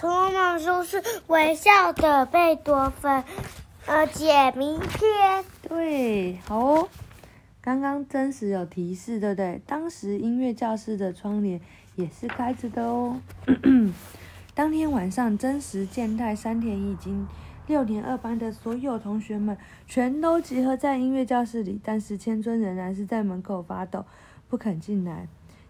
恐龙妈说是微笑的贝多芬，呃，解谜篇。对，好哦。刚刚真实有提示，对不对？当时音乐教室的窗帘也是开着的哦。当天晚上，真实、健太、山田已经六年二班的所有同学们全都集合在音乐教室里，但是千春仍然是在门口发抖，不肯进来。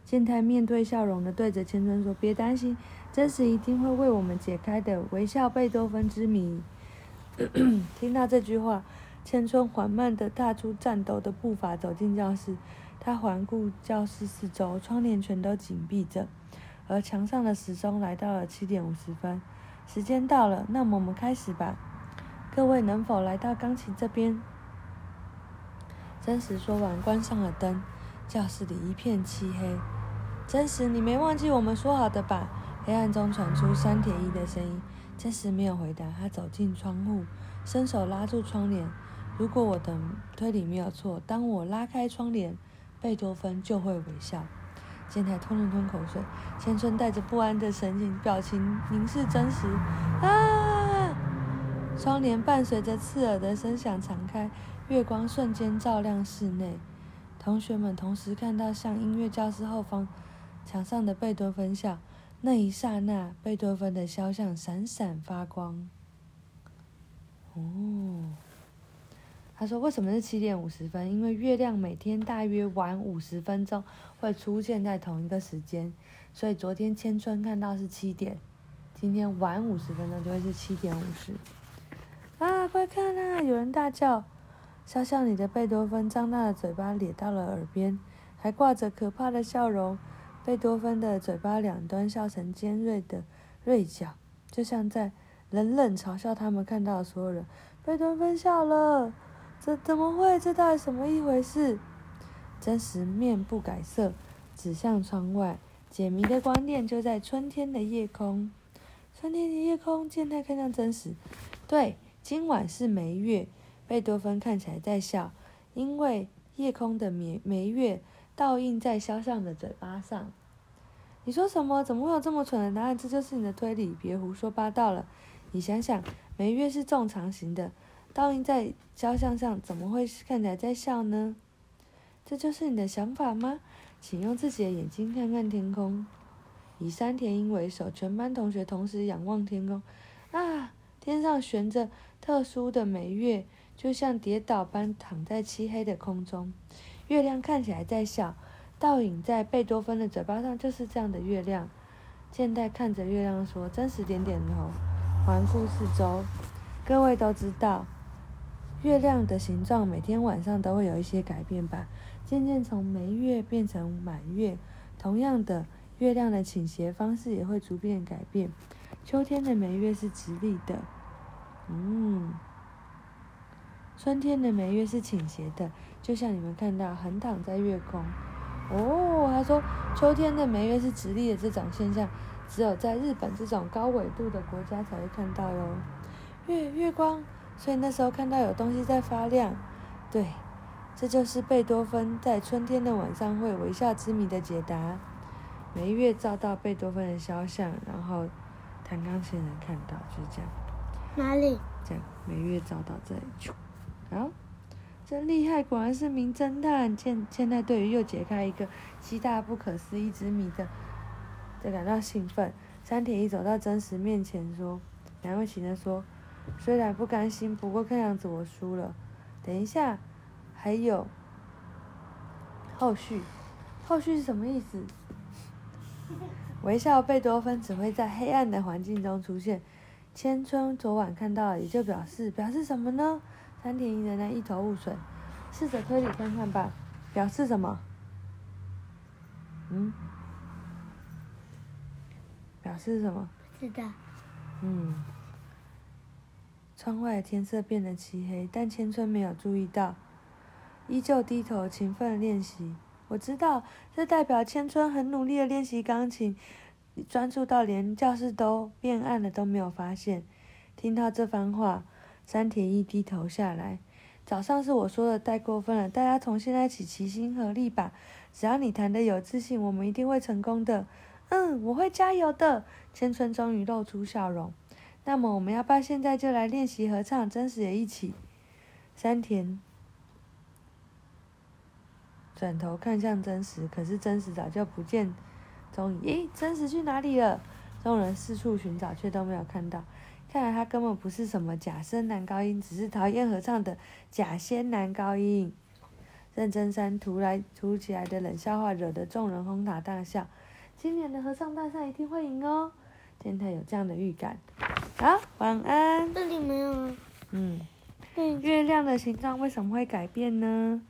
健太面对笑容的对着千春说：“别担心，真实一定会为我们解开的。”微笑贝多芬之谜。听到这句话。千春缓慢地踏出颤抖的步伐，走进教室。他环顾教室四周，窗帘全都紧闭着，而墙上的时钟来到了七点五十分。时间到了，那么我们开始吧。各位能否来到钢琴这边？真实说完，关上了灯。教室里一片漆黑。真实，你没忘记我们说好的吧？黑暗中传出山田一的声音。真实没有回答，他走进窗户，伸手拉住窗帘。如果我的推理没有错，当我拉开窗帘，贝多芬就会微笑。健太吞了吞口水，千春带着不安的神情，表情凝视真实。啊！窗帘伴随着刺耳的声响敞开，月光瞬间照亮室内。同学们同时看到像音乐教室后方墙上的贝多芬像，那一刹那，贝多芬的肖像闪闪发光。哦。他说：“为什么是七点五十分？因为月亮每天大约晚五十分钟会出现在同一个时间，所以昨天千春看到是七点，今天晚五十分钟就会是七点五十。啊，快看啊！有人大叫，肖像里的贝多芬张大了嘴巴，咧到了耳边，还挂着可怕的笑容。贝多芬的嘴巴两端笑成尖锐的锐角，就像在冷冷嘲笑他们看到的所有人。贝多芬笑了。”这怎么会？这到底什么一回事？真实面不改色，指向窗外。解谜的光点就在春天的夜空。春天的夜空，健太看向真实。对，今晚是梅月。贝多芬看起来在笑，因为夜空的梅梅月倒映在肖像的嘴巴上。你说什么？怎么会有这么蠢的答案？这就是你的推理，别胡说八道了。你想想，梅月是正常型的。倒映在肖像上，怎么会看起来在笑呢？这就是你的想法吗？请用自己的眼睛看看天空。以山田英为首，全班同学同时仰望天空。啊，天上悬着特殊的美月，就像跌倒般躺在漆黑的空中。月亮看起来在笑，倒影在贝多芬的嘴巴上，就是这样的月亮。现代看着月亮说：“真实点点头，环顾四周。各位都知道。”月亮的形状每天晚上都会有一些改变吧，渐渐从眉月变成满月。同样的，月亮的倾斜方式也会逐渐改变。秋天的眉月是直立的，嗯，春天的眉月是倾斜的，就像你们看到横躺在月空。哦，他说秋天的眉月是直立的这种现象，只有在日本这种高纬度的国家才会看到哟。月月光。所以那时候看到有东西在发亮，对，这就是贝多芬在春天的晚上会微笑之谜的解答。梅月照到贝多芬的肖像，然后弹钢琴人看到，就是这样。哪里？这样，梅月照到这里，好，真厉害，果然是名侦探。现现在对于又解开一个极大不可思议之谜的，在感到兴奋。山田一走到真实面前说：“两位情人说。”虽然不甘心，不过看样子我输了。等一下，还有后续，后续是什么意思？微笑贝多芬只会在黑暗的环境中出现。千春昨晚看到，也就表示表示什么呢？山田一仍然一头雾水，试着推理看看吧。表示什么？嗯？表示什么？不知道。嗯。窗外天色变得漆黑，但千春没有注意到，依旧低头勤奋练习。我知道，这代表千春很努力的练习钢琴，专注到连教室都变暗了都没有发现。听到这番话，山田一低头下来。早上是我说的太过分了，大家从现在起齐心合力吧。只要你弹得有自信，我们一定会成功的。嗯，我会加油的。千春终于露出笑容。那么，我们要不要现在就来练习合唱？真实也一起。山田转头看向真实，可是真实早就不见踪影。咦，真实去哪里了？众人四处寻找，却都没有看到。看来他根本不是什么假声男高音，只是讨厌合唱的假仙男高音。任真山突来突起来的冷笑话，惹得众人哄堂大笑。今年的合唱大赛一定会赢哦！天太有这样的预感。好，晚安。这里没有啊。嗯。对。月亮的形状为什么会改变呢？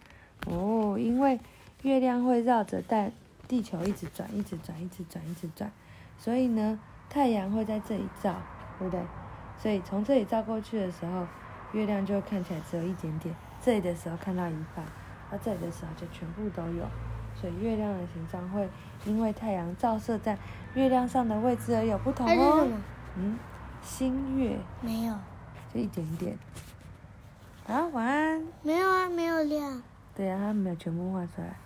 哦，因为月亮会绕着带地球一直转，一直转，一直转，一直转。所以呢，太阳会在这里照，对不对？所以从这里照过去的时候，月亮就看起来只有一点点；这里的时候看到一半，而这里的时候就全部都有。所以月亮的形状会因为太阳照射在月亮上的位置而有不同哦。嗯，新月没有，就一点点。好，晚安。没有啊，没有亮。对啊，它没有全部画出来。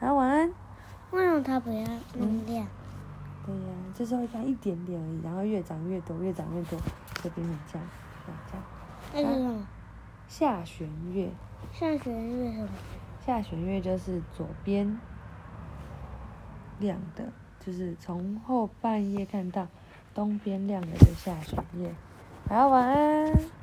好，晚安。为什么它不要亮？对呀，就是会看一点点而已，然后越长越多，越长越多，就变成这样，这样。那是什么？下弦月。下弦月什么？下弦月就是左边亮的，就是从后半夜看到东边亮的就下弦月。好，晚安。